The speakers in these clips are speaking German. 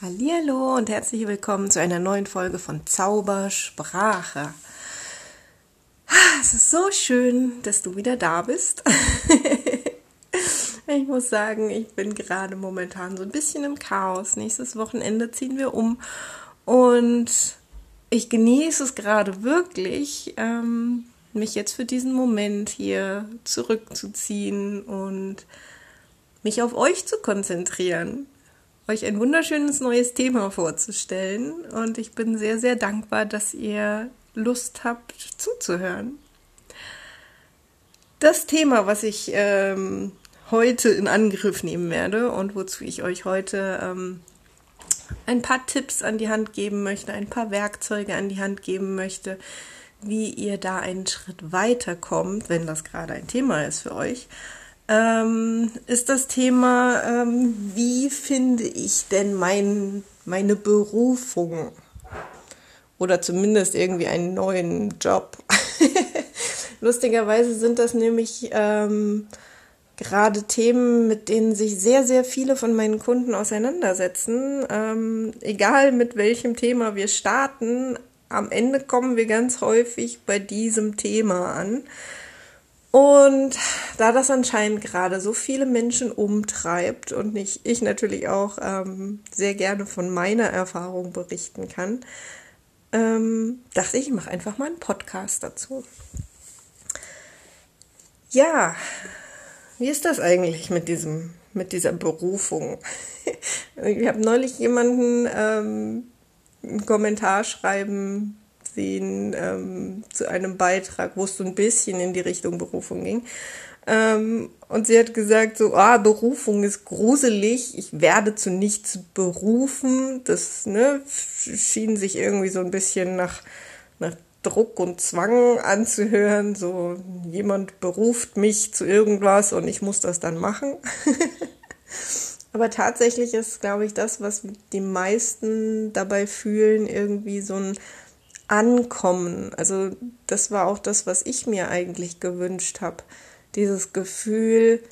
Hallo und herzlich willkommen zu einer neuen Folge von Zaubersprache. Es ist so schön, dass du wieder da bist. Ich muss sagen, ich bin gerade momentan so ein bisschen im Chaos. Nächstes Wochenende ziehen wir um und ich genieße es gerade wirklich, ähm, mich jetzt für diesen Moment hier zurückzuziehen und mich auf euch zu konzentrieren euch ein wunderschönes neues Thema vorzustellen. Und ich bin sehr, sehr dankbar, dass ihr Lust habt zuzuhören. Das Thema, was ich ähm, heute in Angriff nehmen werde und wozu ich euch heute ähm, ein paar Tipps an die Hand geben möchte, ein paar Werkzeuge an die Hand geben möchte, wie ihr da einen Schritt weiterkommt, wenn das gerade ein Thema ist für euch, ähm, ist das Thema, ähm, wie finde ich denn mein, meine Berufung? Oder zumindest irgendwie einen neuen Job. Lustigerweise sind das nämlich ähm, gerade Themen, mit denen sich sehr, sehr viele von meinen Kunden auseinandersetzen. Ähm, egal mit welchem Thema wir starten, am Ende kommen wir ganz häufig bei diesem Thema an. Und da das anscheinend gerade so viele Menschen umtreibt und ich, ich natürlich auch ähm, sehr gerne von meiner Erfahrung berichten kann, ähm, dachte ich, ich mache einfach mal einen Podcast dazu. Ja, wie ist das eigentlich mit diesem, mit dieser Berufung? ich habe neulich jemanden ähm, einen Kommentar schreiben sehen ähm, zu einem Beitrag, wo es so ein bisschen in die Richtung Berufung ging. Ähm, und sie hat gesagt, so, ah, Berufung ist gruselig, ich werde zu nichts berufen. Das ne, schien sich irgendwie so ein bisschen nach, nach Druck und Zwang anzuhören. So, jemand beruft mich zu irgendwas und ich muss das dann machen. Aber tatsächlich ist, glaube ich, das, was die meisten dabei fühlen, irgendwie so ein Ankommen. Also das war auch das, was ich mir eigentlich gewünscht habe. Dieses Gefühl,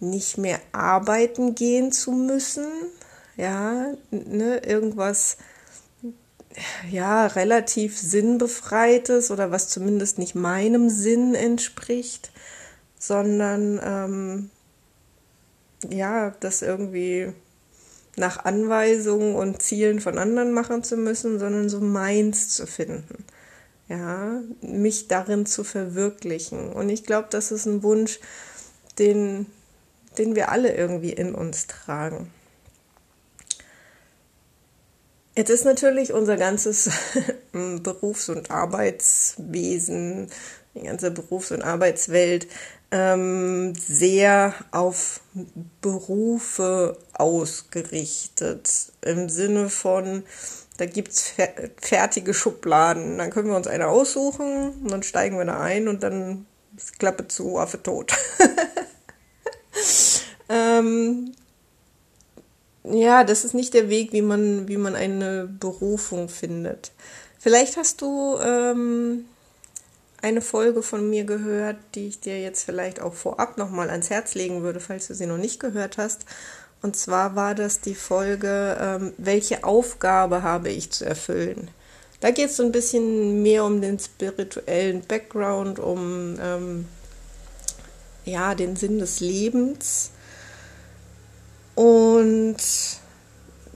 nicht mehr arbeiten gehen zu müssen. Ja, ne, irgendwas ja, relativ sinnbefreites oder was zumindest nicht meinem Sinn entspricht, sondern ähm, ja, das irgendwie nach Anweisungen und Zielen von anderen machen zu müssen, sondern so meins zu finden. Ja, mich darin zu verwirklichen. Und ich glaube, das ist ein Wunsch, den, den wir alle irgendwie in uns tragen. Jetzt ist natürlich unser ganzes Berufs- und Arbeitswesen, die ganze Berufs- und Arbeitswelt ähm, sehr auf Berufe ausgerichtet. Im Sinne von, da gibt es fertige Schubladen. Dann können wir uns eine aussuchen und dann steigen wir da ein und dann ist Klappe zu, Affe tot. ähm, ja, das ist nicht der Weg, wie man, wie man eine Berufung findet. Vielleicht hast du ähm, eine Folge von mir gehört, die ich dir jetzt vielleicht auch vorab nochmal ans Herz legen würde, falls du sie noch nicht gehört hast. Und zwar war das die Folge, ähm, welche Aufgabe habe ich zu erfüllen? Da geht es so ein bisschen mehr um den spirituellen Background, um ähm, ja, den Sinn des Lebens. Und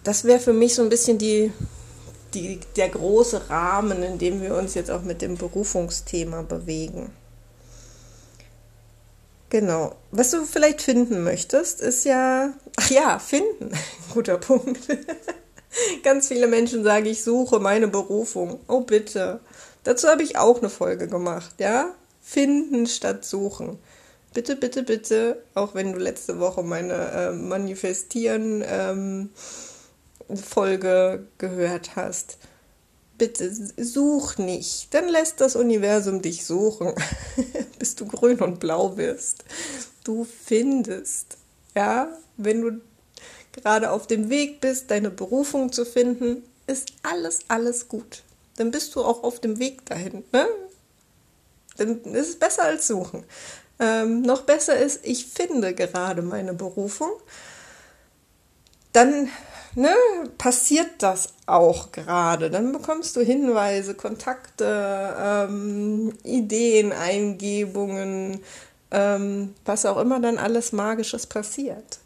das wäre für mich so ein bisschen die die, der große Rahmen, in dem wir uns jetzt auch mit dem Berufungsthema bewegen. Genau. Was du vielleicht finden möchtest, ist ja, ach ja, finden. Guter Punkt. Ganz viele Menschen sagen, ich suche meine Berufung. Oh bitte. Dazu habe ich auch eine Folge gemacht, ja? Finden statt suchen. Bitte, bitte, bitte, auch wenn du letzte Woche meine äh, Manifestieren ähm, Folge gehört hast. Bitte such nicht, dann lässt das Universum dich suchen, bis du grün und blau wirst. Du findest, ja, wenn du gerade auf dem Weg bist, deine Berufung zu finden, ist alles, alles gut. Dann bist du auch auf dem Weg dahin. Ne? Dann ist es besser als suchen. Ähm, noch besser ist, ich finde gerade meine Berufung. Dann ne, passiert das auch gerade. Dann bekommst du Hinweise, Kontakte, ähm, Ideen, Eingebungen, ähm, was auch immer dann alles Magisches passiert.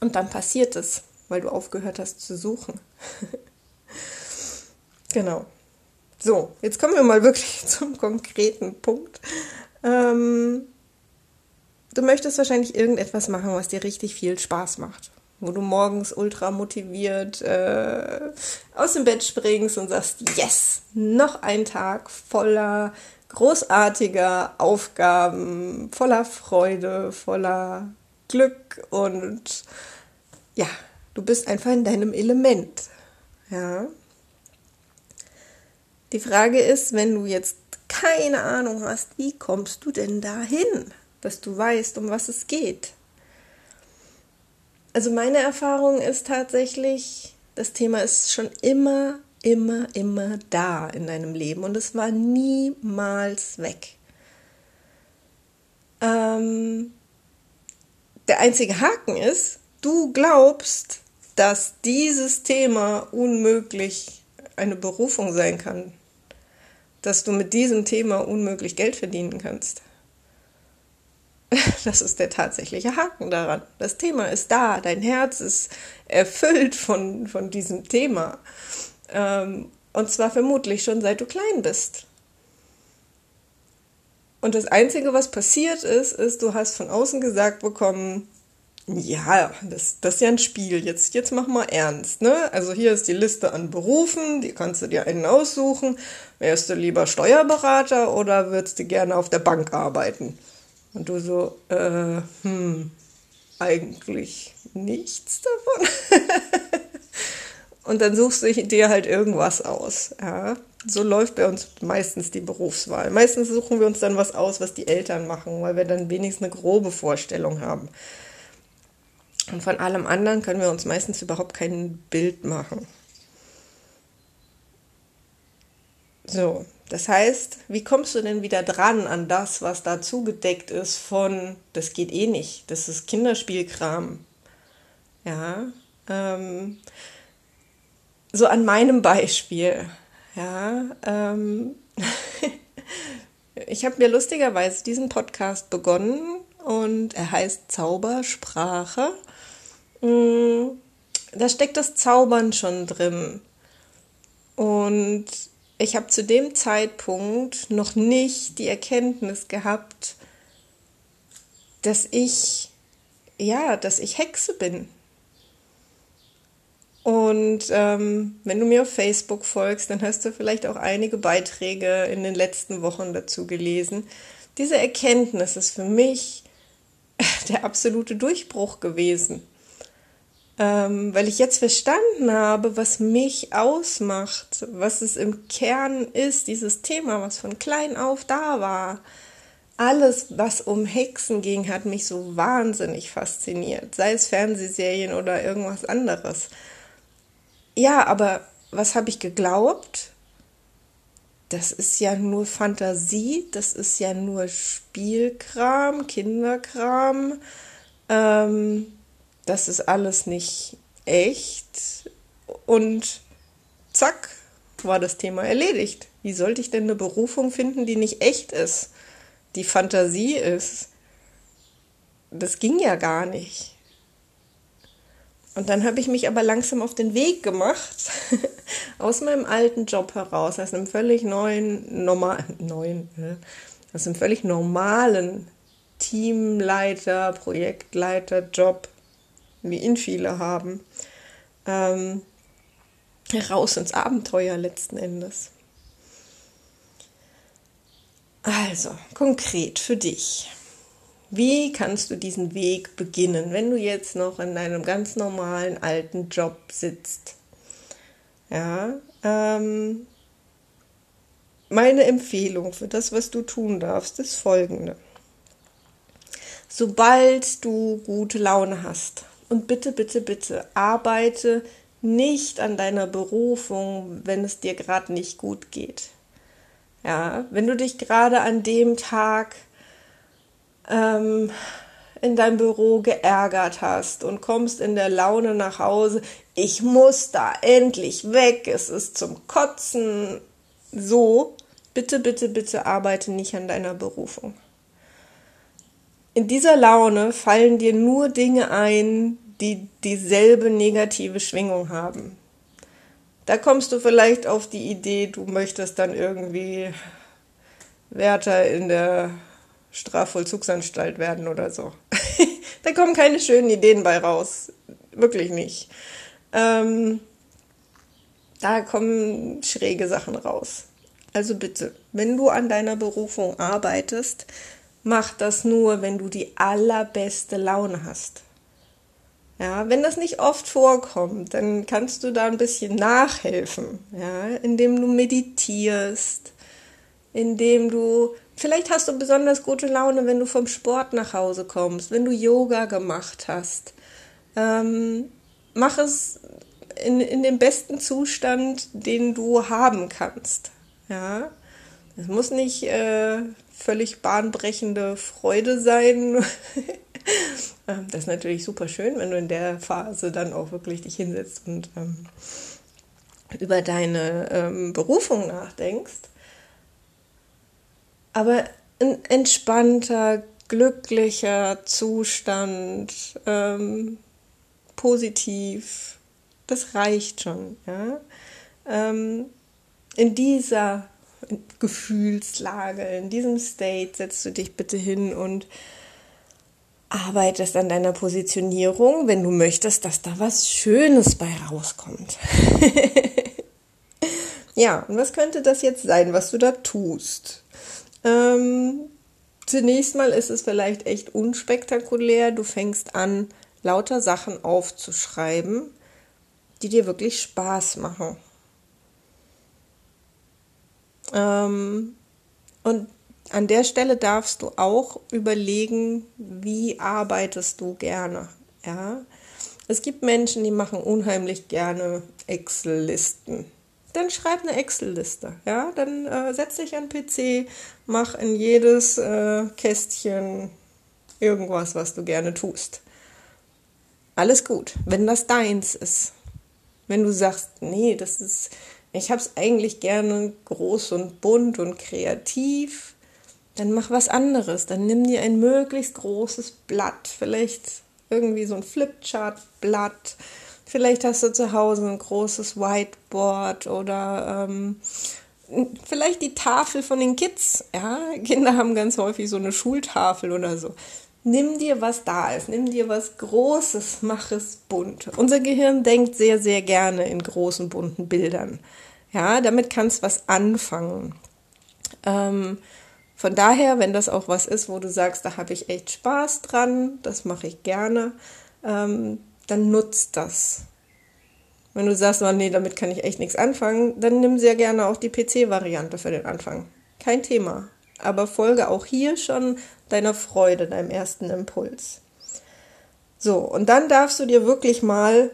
Und dann passiert es, weil du aufgehört hast zu suchen. genau. So, jetzt kommen wir mal wirklich zum konkreten Punkt. Ähm, du möchtest wahrscheinlich irgendetwas machen, was dir richtig viel Spaß macht. Wo du morgens ultra motiviert äh, aus dem Bett springst und sagst, yes, noch ein Tag voller großartiger Aufgaben, voller Freude, voller Glück und ja, du bist einfach in deinem Element. Ja. Die Frage ist, wenn du jetzt keine Ahnung hast, wie kommst du denn dahin, dass du weißt, um was es geht? Also meine Erfahrung ist tatsächlich, das Thema ist schon immer, immer, immer da in deinem Leben und es war niemals weg. Ähm, der einzige Haken ist, du glaubst, dass dieses Thema unmöglich eine Berufung sein kann, dass du mit diesem Thema unmöglich Geld verdienen kannst. Das ist der tatsächliche Haken daran. Das Thema ist da, dein Herz ist erfüllt von, von diesem Thema. Ähm, und zwar vermutlich schon seit du klein bist. Und das Einzige, was passiert ist, ist, du hast von außen gesagt bekommen, ja, das, das ist ja ein Spiel. Jetzt, jetzt mach mal ernst, ne? Also hier ist die Liste an Berufen, die kannst du dir einen aussuchen. Wärst du lieber Steuerberater oder würdest du gerne auf der Bank arbeiten? Und du so, äh, hm, eigentlich nichts davon. Und dann suchst du dir halt irgendwas aus, ja. So läuft bei uns meistens die Berufswahl. Meistens suchen wir uns dann was aus, was die Eltern machen, weil wir dann wenigstens eine grobe Vorstellung haben. Und von allem anderen können wir uns meistens überhaupt kein Bild machen. So, das heißt, wie kommst du denn wieder dran an das, was da zugedeckt ist von, das geht eh nicht, das ist Kinderspielkram. Ja, ähm, so an meinem Beispiel. Ja, ähm, ich habe mir lustigerweise diesen Podcast begonnen und er heißt Zaubersprache. Mm, da steckt das Zaubern schon drin. Und ich habe zu dem Zeitpunkt noch nicht die Erkenntnis gehabt, dass ich, ja, dass ich Hexe bin. Und ähm, wenn du mir auf Facebook folgst, dann hast du vielleicht auch einige Beiträge in den letzten Wochen dazu gelesen. Diese Erkenntnis ist für mich der absolute Durchbruch gewesen ähm, weil ich jetzt verstanden habe, was mich ausmacht, was es im Kern ist, dieses Thema, was von klein auf da war. Alles, was um Hexen ging, hat mich so wahnsinnig fasziniert, sei es Fernsehserien oder irgendwas anderes. Ja, aber was habe ich geglaubt? Das ist ja nur Fantasie, das ist ja nur Spielkram, Kinderkram. Ähm, das ist alles nicht echt. Und zack, war das Thema erledigt. Wie sollte ich denn eine Berufung finden, die nicht echt ist, die Fantasie ist? Das ging ja gar nicht. Und dann habe ich mich aber langsam auf den Weg gemacht, aus meinem alten Job heraus, aus einem völlig neuen, normal, neuen, aus einem völlig normalen Teamleiter, Projektleiter, Job wie ihn viele haben, ähm, raus ins Abenteuer letzten Endes. Also, konkret für dich. Wie kannst du diesen Weg beginnen, wenn du jetzt noch in deinem ganz normalen alten Job sitzt? Ja, ähm, meine Empfehlung für das, was du tun darfst, ist folgende. Sobald du gute Laune hast, und bitte, bitte, bitte, arbeite nicht an deiner Berufung, wenn es dir gerade nicht gut geht. Ja, wenn du dich gerade an dem Tag ähm, in deinem Büro geärgert hast und kommst in der Laune nach Hause, ich muss da endlich weg, es ist zum Kotzen. So, bitte, bitte, bitte arbeite nicht an deiner Berufung. In dieser Laune fallen dir nur Dinge ein, die dieselbe negative Schwingung haben. Da kommst du vielleicht auf die Idee, du möchtest dann irgendwie Wärter in der Strafvollzugsanstalt werden oder so. da kommen keine schönen Ideen bei raus. Wirklich nicht. Ähm, da kommen schräge Sachen raus. Also bitte, wenn du an deiner Berufung arbeitest, mach das nur, wenn du die allerbeste Laune hast. Ja, wenn das nicht oft vorkommt, dann kannst du da ein bisschen nachhelfen, ja, indem du meditierst, indem du vielleicht hast du besonders gute Laune, wenn du vom Sport nach Hause kommst, wenn du Yoga gemacht hast. Ähm, mach es in, in dem besten Zustand, den du haben kannst. Ja, es muss nicht äh, völlig bahnbrechende Freude sein. Ähm, das ist natürlich super schön, wenn du in der Phase dann auch wirklich dich hinsetzt und ähm, über deine ähm, Berufung nachdenkst. Aber ein entspannter, glücklicher Zustand, ähm, positiv, das reicht schon. Ja? Ähm, in dieser Gefühlslage, in diesem State setzt du dich bitte hin und arbeitest an deiner Positionierung, wenn du möchtest, dass da was Schönes bei rauskommt. ja, und was könnte das jetzt sein, was du da tust? Ähm, zunächst mal ist es vielleicht echt unspektakulär. Du fängst an, lauter Sachen aufzuschreiben, die dir wirklich Spaß machen. Ähm, und an der Stelle darfst du auch überlegen, wie arbeitest du gerne. Ja? Es gibt Menschen, die machen unheimlich gerne Excel-Listen. Dann schreib eine Excel-Liste. Ja? Dann äh, setz dich an den PC, mach in jedes äh, Kästchen irgendwas, was du gerne tust. Alles gut, wenn das deins ist. Wenn du sagst, nee, das ist, ich habe es eigentlich gerne groß und bunt und kreativ, dann mach was anderes. Dann nimm dir ein möglichst großes Blatt, vielleicht irgendwie so ein Flipchart-Blatt. Vielleicht hast du zu Hause ein großes Whiteboard oder ähm, vielleicht die Tafel von den Kids. Ja, Kinder haben ganz häufig so eine Schultafel oder so. Nimm dir, was da ist. Nimm dir was Großes, mach es bunt. Unser Gehirn denkt sehr, sehr gerne in großen, bunten Bildern. Ja, damit kannst du was anfangen. Ähm, von daher, wenn das auch was ist, wo du sagst, da habe ich echt Spaß dran, das mache ich gerne, ähm, dann nutzt das. Wenn du sagst, oh nee, damit kann ich echt nichts anfangen, dann nimm sehr gerne auch die PC-Variante für den Anfang. Kein Thema. Aber folge auch hier schon deiner Freude, deinem ersten Impuls. So, und dann darfst du dir wirklich mal,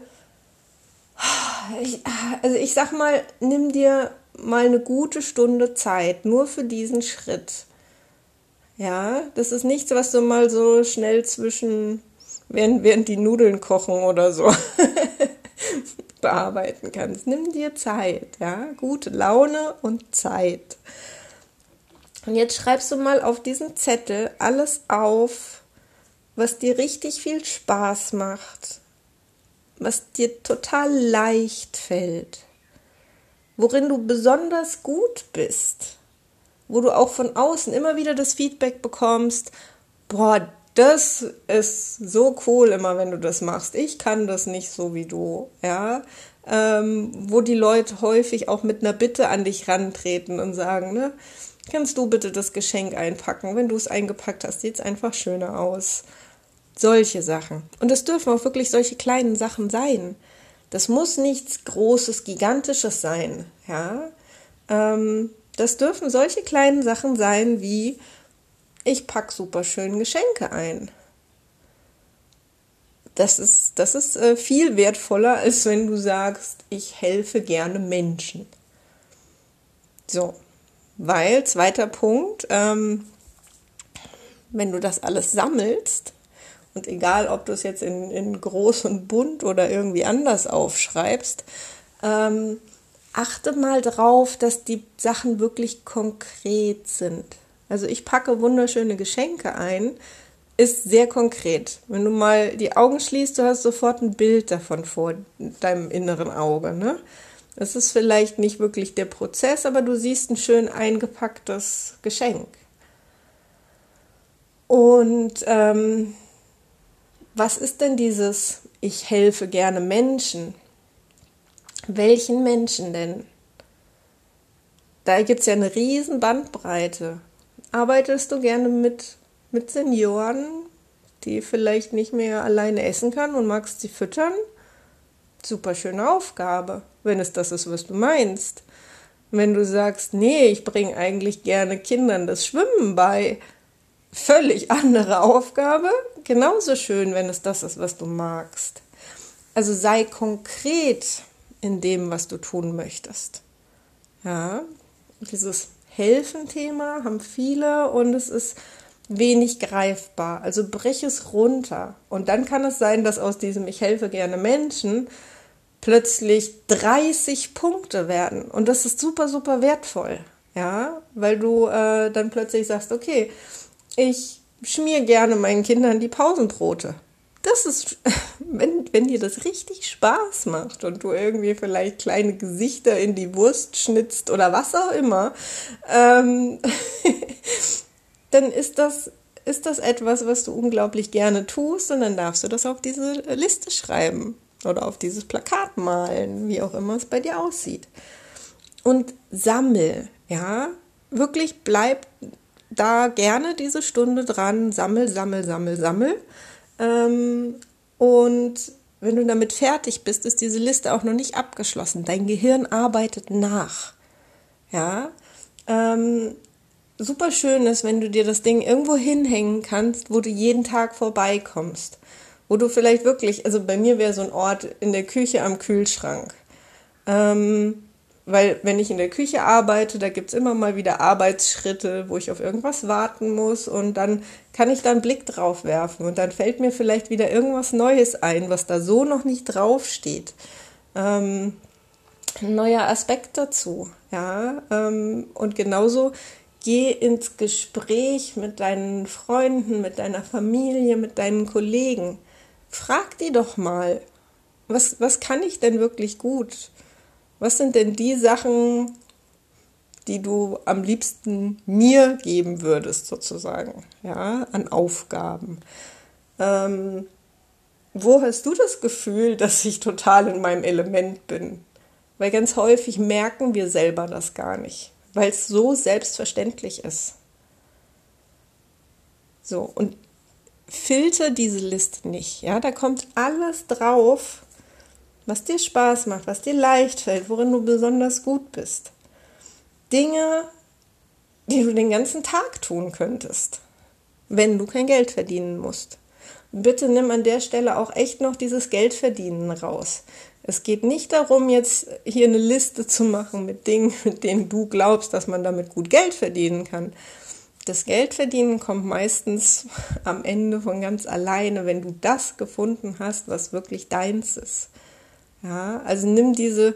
also ich sag mal, nimm dir mal eine gute Stunde Zeit nur für diesen Schritt. Ja, das ist nichts, was du mal so schnell zwischen, während, während die Nudeln kochen oder so bearbeiten kannst. Nimm dir Zeit, ja, gute Laune und Zeit. Und jetzt schreibst du mal auf diesen Zettel alles auf, was dir richtig viel Spaß macht, was dir total leicht fällt, worin du besonders gut bist wo du auch von außen immer wieder das Feedback bekommst, boah, das ist so cool immer, wenn du das machst. Ich kann das nicht so wie du, ja. Ähm, wo die Leute häufig auch mit einer Bitte an dich rantreten und sagen, ne, kannst du bitte das Geschenk einpacken? Wenn du es eingepackt hast, sieht es einfach schöner aus. Solche Sachen. Und es dürfen auch wirklich solche kleinen Sachen sein. Das muss nichts Großes, Gigantisches sein, ja. Ähm, das dürfen solche kleinen Sachen sein wie ich pack super schön Geschenke ein. Das ist, das ist äh, viel wertvoller, als wenn du sagst, ich helfe gerne Menschen. So, weil, zweiter Punkt, ähm, wenn du das alles sammelst Und egal, ob du es jetzt in, in groß und bunt oder irgendwie anders aufschreibst, ähm, achte mal drauf, dass die Sachen wirklich konkret sind. Also ich packe wunderschöne Geschenke ein, ist sehr konkret. Wenn du mal die Augen schließt, du hast sofort ein Bild davon vor deinem inneren Auge. Ne? Das ist vielleicht nicht wirklich der Prozess, aber du siehst ein schön eingepacktes Geschenk. Und ähm, was ist denn dieses Ich helfe gerne Menschen? Welchen Menschen denn? Da gibt es ja eine riesen Bandbreite. Arbeitest du gerne mit, mit Senioren, die vielleicht nicht mehr alleine essen können und magst sie füttern? Super schöne Aufgabe, wenn es das ist, was du meinst. Wenn du sagst, nee, ich bringe eigentlich gerne Kindern das Schwimmen bei, völlig andere Aufgabe, genauso schön, wenn es das ist, was du magst. Also sei konkret in dem, was du tun möchtest. Ja, dieses Helfen-Thema haben viele und es ist wenig greifbar. Also brech es runter. Und dann kann es sein, dass aus diesem Ich helfe gerne Menschen plötzlich 30 Punkte werden. Und das ist super, super wertvoll. Ja, weil du äh, dann plötzlich sagst, okay, ich schmier gerne meinen Kindern die Pausenbrote das ist, wenn, wenn dir das richtig Spaß macht und du irgendwie vielleicht kleine Gesichter in die Wurst schnitzt oder was auch immer, ähm, dann ist das, ist das etwas, was du unglaublich gerne tust und dann darfst du das auf diese Liste schreiben oder auf dieses Plakat malen, wie auch immer es bei dir aussieht. Und sammel, ja, wirklich bleib da gerne diese Stunde dran, sammel, sammel, sammel, sammel ähm, und wenn du damit fertig bist, ist diese Liste auch noch nicht abgeschlossen. Dein Gehirn arbeitet nach. Ja. Ähm, super schön ist, wenn du dir das Ding irgendwo hinhängen kannst, wo du jeden Tag vorbeikommst. Wo du vielleicht wirklich, also bei mir wäre so ein Ort in der Küche am Kühlschrank. Ähm, weil wenn ich in der Küche arbeite, da gibt's immer mal wieder Arbeitsschritte, wo ich auf irgendwas warten muss und dann kann ich da einen Blick drauf werfen und dann fällt mir vielleicht wieder irgendwas Neues ein, was da so noch nicht draufsteht. Ähm, ein neuer Aspekt dazu, ja. Ähm, und genauso geh ins Gespräch mit deinen Freunden, mit deiner Familie, mit deinen Kollegen. Frag die doch mal, was, was kann ich denn wirklich gut? Was sind denn die Sachen, die du am liebsten mir geben würdest, sozusagen, ja, an Aufgaben? Ähm, wo hast du das Gefühl, dass ich total in meinem Element bin? Weil ganz häufig merken wir selber das gar nicht, weil es so selbstverständlich ist. So, und filter diese Liste nicht. Ja, da kommt alles drauf, was dir Spaß macht, was dir leicht fällt, worin du besonders gut bist. Dinge, die du den ganzen Tag tun könntest, wenn du kein Geld verdienen musst. Bitte nimm an der Stelle auch echt noch dieses Geldverdienen raus. Es geht nicht darum, jetzt hier eine Liste zu machen mit Dingen, mit denen du glaubst, dass man damit gut Geld verdienen kann. Das Geldverdienen kommt meistens am Ende von ganz alleine, wenn du das gefunden hast, was wirklich deins ist. Ja, also nimm diese,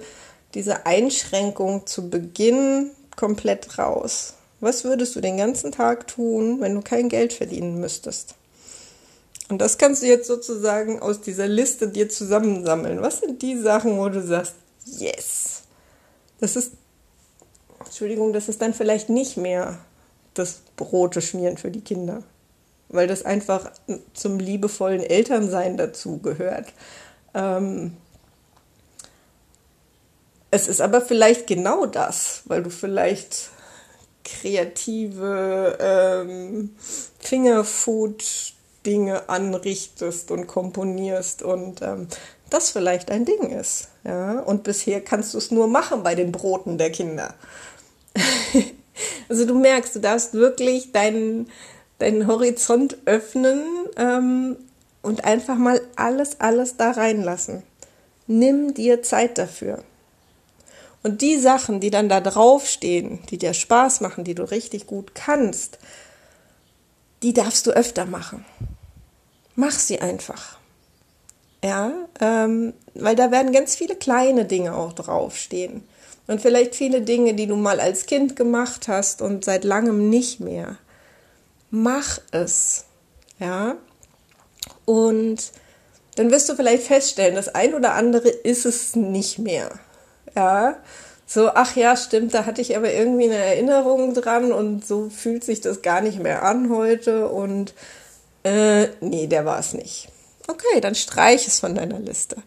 diese Einschränkung zu Beginn komplett raus. Was würdest du den ganzen Tag tun, wenn du kein Geld verdienen müsstest? Und das kannst du jetzt sozusagen aus dieser Liste dir zusammensammeln. Was sind die Sachen, wo du sagst, yes? Das ist, Entschuldigung, das ist dann vielleicht nicht mehr das Brote schmieren für die Kinder, weil das einfach zum liebevollen Elternsein dazu gehört. Ähm, es ist aber vielleicht genau das, weil du vielleicht kreative ähm, Fingerfood-Dinge anrichtest und komponierst und ähm, das vielleicht ein Ding ist. Ja? Und bisher kannst du es nur machen bei den Broten der Kinder. also du merkst, du darfst wirklich deinen, deinen Horizont öffnen ähm, und einfach mal alles, alles da reinlassen. Nimm dir Zeit dafür. Und die Sachen, die dann da draufstehen, die dir Spaß machen, die du richtig gut kannst, die darfst du öfter machen. mach sie einfach. Ja, ähm, weil da werden ganz viele kleine Dinge auch draufstehen. Und vielleicht viele Dinge, die du mal als Kind gemacht hast und seit langem nicht mehr. Mach es. Ja. Und dann wirst du vielleicht feststellen, das ein oder andere ist es nicht mehr. Ja. So, ach ja, stimmt, da hatte ich aber irgendwie eine Erinnerung dran und so fühlt sich das gar nicht mehr an heute und äh, nee, der war es nicht. Okay, dann streich es von deiner Liste.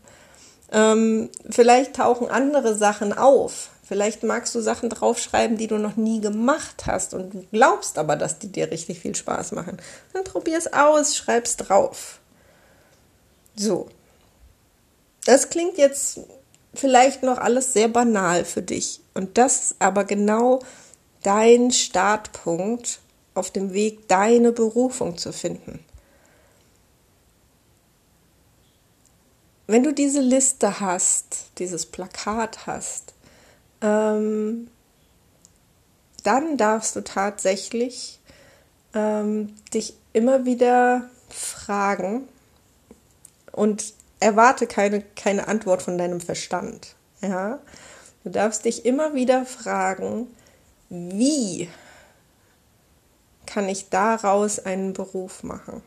Ähm, vielleicht tauchen andere Sachen auf. Vielleicht magst du Sachen draufschreiben, die du noch nie gemacht hast und glaubst aber, dass die dir richtig viel Spaß machen. Dann probier es aus, schreib's drauf. So. Das klingt jetzt vielleicht noch alles sehr banal für dich. Und das ist aber genau dein Startpunkt auf dem Weg, deine Berufung zu finden. Wenn du diese Liste hast, dieses Plakat hast, ähm, dann darfst du tatsächlich ähm, dich immer wieder fragen und erwarte keine, keine Antwort von deinem Verstand. Ja? Du darfst dich immer wieder fragen, wie kann ich daraus einen Beruf machen?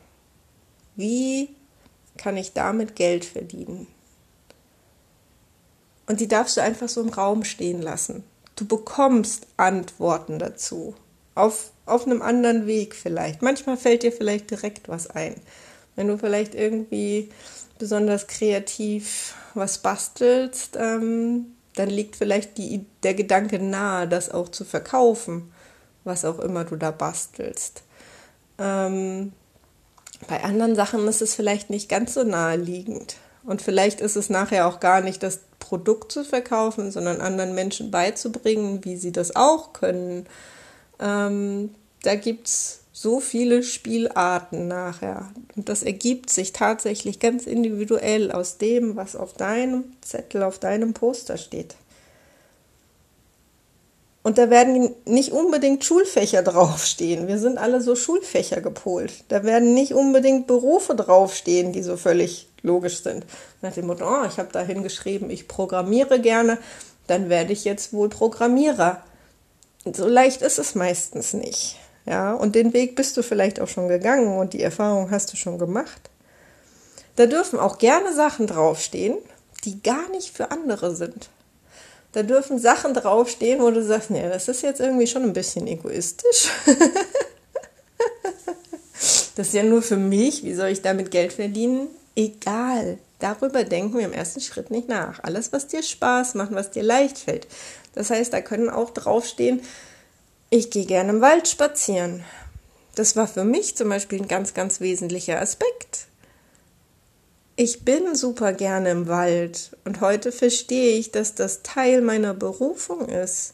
Wie kann ich damit Geld verdienen? Und die darfst du einfach so im Raum stehen lassen. Du bekommst Antworten dazu. Auf, auf einem anderen Weg vielleicht. Manchmal fällt dir vielleicht direkt was ein. Wenn du vielleicht irgendwie besonders kreativ was bastelst, ähm, dann liegt vielleicht die, der Gedanke nahe, das auch zu verkaufen, was auch immer du da bastelst. Ähm, bei anderen Sachen ist es vielleicht nicht ganz so naheliegend. Und vielleicht ist es nachher auch gar nicht das Produkt zu verkaufen, sondern anderen Menschen beizubringen, wie sie das auch können. Ähm, da gibt es so viele Spielarten nachher. Und das ergibt sich tatsächlich ganz individuell aus dem, was auf deinem Zettel, auf deinem Poster steht. Und da werden nicht unbedingt Schulfächer draufstehen. Wir sind alle so Schulfächer gepolt. Da werden nicht unbedingt Berufe draufstehen, die so völlig logisch sind. Nach dem Motto, oh, ich habe da hingeschrieben, ich programmiere gerne, dann werde ich jetzt wohl Programmierer. So leicht ist es meistens nicht. Ja, und den Weg bist du vielleicht auch schon gegangen und die Erfahrung hast du schon gemacht. Da dürfen auch gerne Sachen draufstehen, die gar nicht für andere sind. Da dürfen Sachen draufstehen, wo du sagst, nee, das ist jetzt irgendwie schon ein bisschen egoistisch. das ist ja nur für mich, wie soll ich damit Geld verdienen? Egal. Darüber denken wir im ersten Schritt nicht nach. Alles, was dir Spaß macht, was dir leicht fällt. Das heißt, da können auch draufstehen, ich gehe gerne im Wald spazieren. Das war für mich zum Beispiel ein ganz, ganz wesentlicher Aspekt. Ich bin super gerne im Wald und heute verstehe ich, dass das Teil meiner Berufung ist.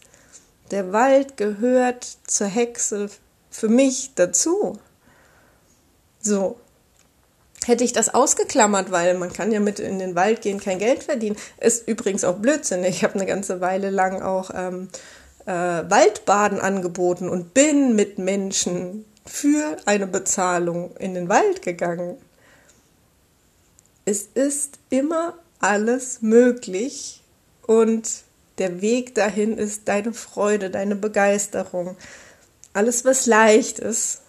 Der Wald gehört zur Hexe für mich dazu. So. Hätte ich das ausgeklammert, weil man kann ja mit in den Wald gehen, kein Geld verdienen, ist übrigens auch Blödsinn. Ich habe eine ganze Weile lang auch ähm, äh, Waldbaden angeboten und bin mit Menschen für eine Bezahlung in den Wald gegangen. Es ist immer alles möglich und der Weg dahin ist deine Freude, deine Begeisterung. Alles, was leicht ist,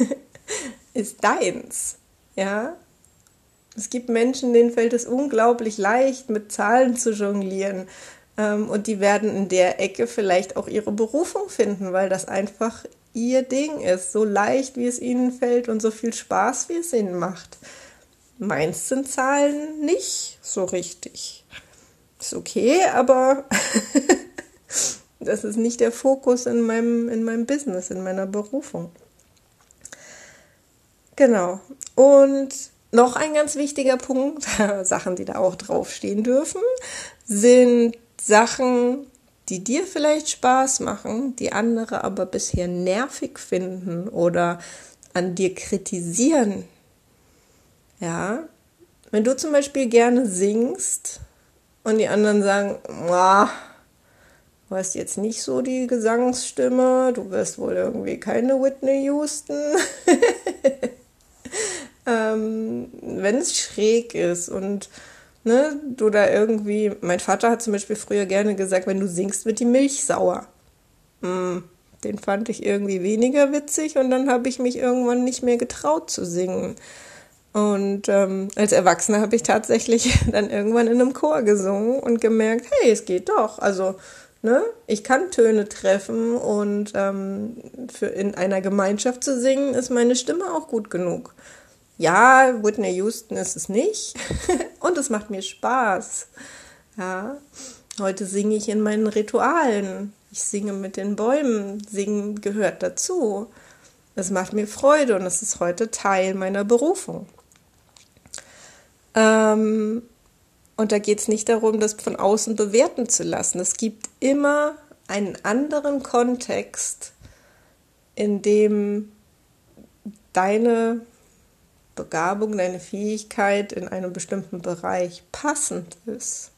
ist deins. Ja? Es gibt Menschen, denen fällt es unglaublich leicht, mit Zahlen zu jonglieren, ähm, und die werden in der Ecke vielleicht auch ihre Berufung finden, weil das einfach ihr Ding ist, so leicht wie es ihnen fällt und so viel Spaß wie es ihnen macht. Meins sind Zahlen nicht so richtig. Ist okay, aber das ist nicht der Fokus in meinem, in meinem Business, in meiner Berufung. Genau. Und noch ein ganz wichtiger Punkt, Sachen, die da auch draufstehen dürfen, sind Sachen, die dir vielleicht Spaß machen, die andere aber bisher nervig finden oder an dir kritisieren. Ja, wenn du zum Beispiel gerne singst und die anderen sagen, du hast jetzt nicht so die Gesangsstimme, du wirst wohl irgendwie keine Whitney Houston. ähm, wenn es schräg ist und ne, du da irgendwie, mein Vater hat zum Beispiel früher gerne gesagt, wenn du singst, wird die Milch sauer. Mm, den fand ich irgendwie weniger witzig und dann habe ich mich irgendwann nicht mehr getraut zu singen. Und ähm, als Erwachsener habe ich tatsächlich dann irgendwann in einem Chor gesungen und gemerkt, hey, es geht doch. Also, ne, ich kann Töne treffen und ähm, für in einer Gemeinschaft zu singen ist meine Stimme auch gut genug. Ja, Whitney Houston ist es nicht und es macht mir Spaß. Ja, heute singe ich in meinen Ritualen. Ich singe mit den Bäumen. Singen gehört dazu. Es macht mir Freude und es ist heute Teil meiner Berufung. Ähm, und da geht es nicht darum, das von außen bewerten zu lassen. Es gibt immer einen anderen Kontext, in dem deine Begabung, deine Fähigkeit in einem bestimmten Bereich passend ist.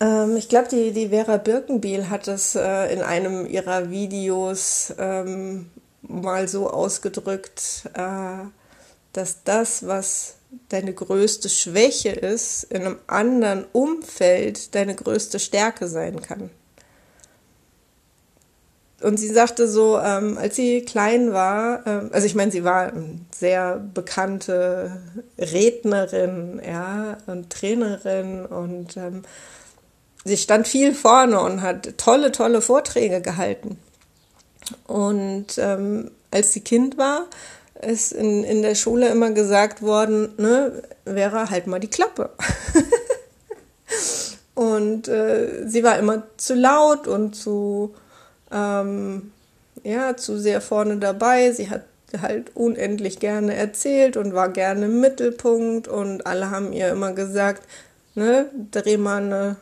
Ähm, ich glaube, die, die Vera Birkenbiel hat es äh, in einem ihrer Videos ähm, mal so ausgedrückt, äh, dass das, was deine größte Schwäche ist, in einem anderen Umfeld deine größte Stärke sein kann. Und sie sagte so, ähm, als sie klein war, ähm, also ich meine, sie war eine sehr bekannte Rednerin, ja, und Trainerin und ähm, sie stand viel vorne und hat tolle, tolle Vorträge gehalten. Und ähm, als sie Kind war, ist in, in der Schule immer gesagt worden, ne, wäre halt mal die Klappe. und äh, sie war immer zu laut und zu, ähm, ja, zu sehr vorne dabei. Sie hat halt unendlich gerne erzählt und war gerne im Mittelpunkt und alle haben ihr immer gesagt, ne, dreh mal eine,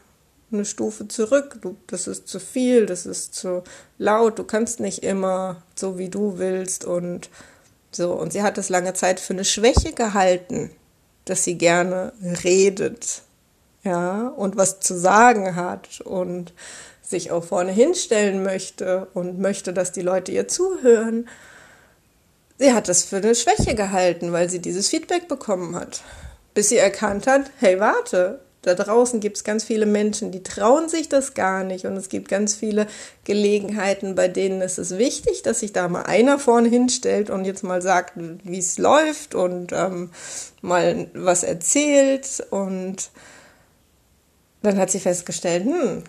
eine Stufe zurück, du, das ist zu viel, das ist zu laut, du kannst nicht immer so wie du willst und so, und sie hat es lange Zeit für eine Schwäche gehalten, dass sie gerne redet, ja, und was zu sagen hat und sich auch vorne hinstellen möchte und möchte, dass die Leute ihr zuhören. Sie hat es für eine Schwäche gehalten, weil sie dieses Feedback bekommen hat, bis sie erkannt hat, hey, warte, da draußen gibt es ganz viele Menschen, die trauen sich das gar nicht. Und es gibt ganz viele Gelegenheiten, bei denen ist es wichtig, dass sich da mal einer vorne hinstellt und jetzt mal sagt, wie es läuft und ähm, mal was erzählt. Und dann hat sie festgestellt, hm,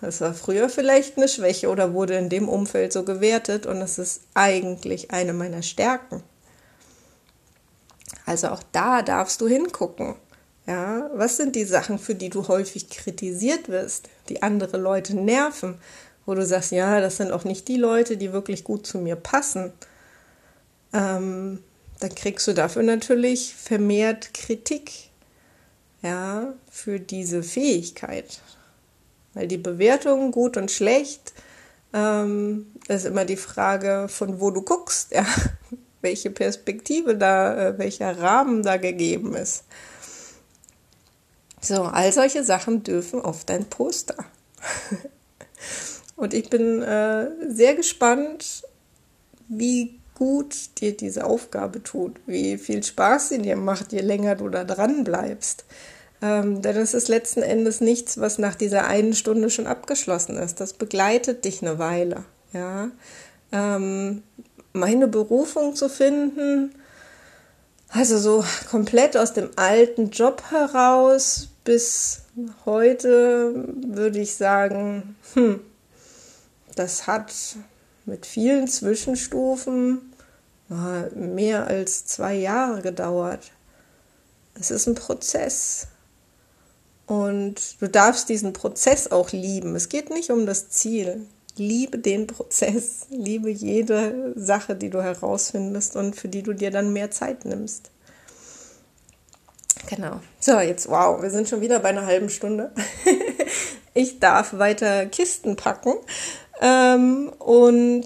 das war früher vielleicht eine Schwäche oder wurde in dem Umfeld so gewertet und es ist eigentlich eine meiner Stärken. Also auch da darfst du hingucken. Ja, was sind die Sachen, für die du häufig kritisiert wirst, die andere Leute nerven, wo du sagst, ja, das sind auch nicht die Leute, die wirklich gut zu mir passen. Ähm, dann kriegst du dafür natürlich vermehrt Kritik, ja, für diese Fähigkeit. Weil die Bewertung gut und schlecht ähm, ist immer die Frage, von wo du guckst, ja, welche Perspektive da, äh, welcher Rahmen da gegeben ist. So, all solche Sachen dürfen auf dein Poster. Und ich bin äh, sehr gespannt, wie gut dir diese Aufgabe tut, wie viel Spaß sie dir macht, je länger du da dran bleibst. Ähm, denn es ist letzten Endes nichts, was nach dieser einen Stunde schon abgeschlossen ist. Das begleitet dich eine Weile. Ja? Ähm, meine Berufung zu finden, also so komplett aus dem alten Job heraus bis heute würde ich sagen, hm, das hat mit vielen Zwischenstufen mehr als zwei Jahre gedauert. Es ist ein Prozess. Und du darfst diesen Prozess auch lieben. Es geht nicht um das Ziel. Liebe den Prozess, liebe jede Sache, die du herausfindest und für die du dir dann mehr Zeit nimmst. Genau. So, jetzt, wow, wir sind schon wieder bei einer halben Stunde. ich darf weiter Kisten packen. Ähm, und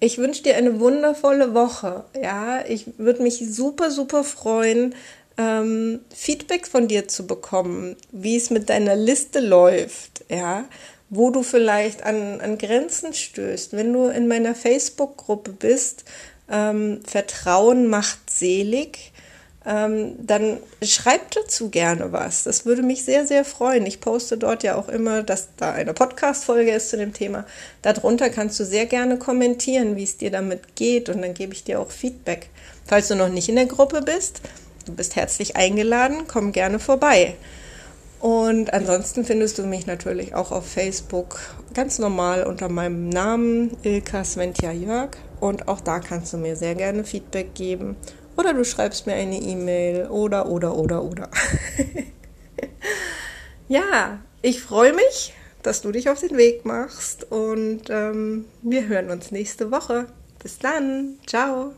ich wünsche dir eine wundervolle Woche. Ja, ich würde mich super, super freuen, ähm, Feedback von dir zu bekommen, wie es mit deiner Liste läuft. Ja, wo du vielleicht an, an Grenzen stößt. Wenn du in meiner Facebook-Gruppe bist, ähm, Vertrauen macht selig, ähm, dann schreibt dazu gerne was. Das würde mich sehr, sehr freuen. Ich poste dort ja auch immer, dass da eine Podcast-Folge ist zu dem Thema. Darunter kannst du sehr gerne kommentieren, wie es dir damit geht und dann gebe ich dir auch Feedback. Falls du noch nicht in der Gruppe bist, du bist herzlich eingeladen, komm gerne vorbei. Und ansonsten findest du mich natürlich auch auf Facebook ganz normal unter meinem Namen Ilka Sventja Jörg. Und auch da kannst du mir sehr gerne Feedback geben. Oder du schreibst mir eine E-Mail oder, oder, oder, oder. ja, ich freue mich, dass du dich auf den Weg machst. Und ähm, wir hören uns nächste Woche. Bis dann. Ciao.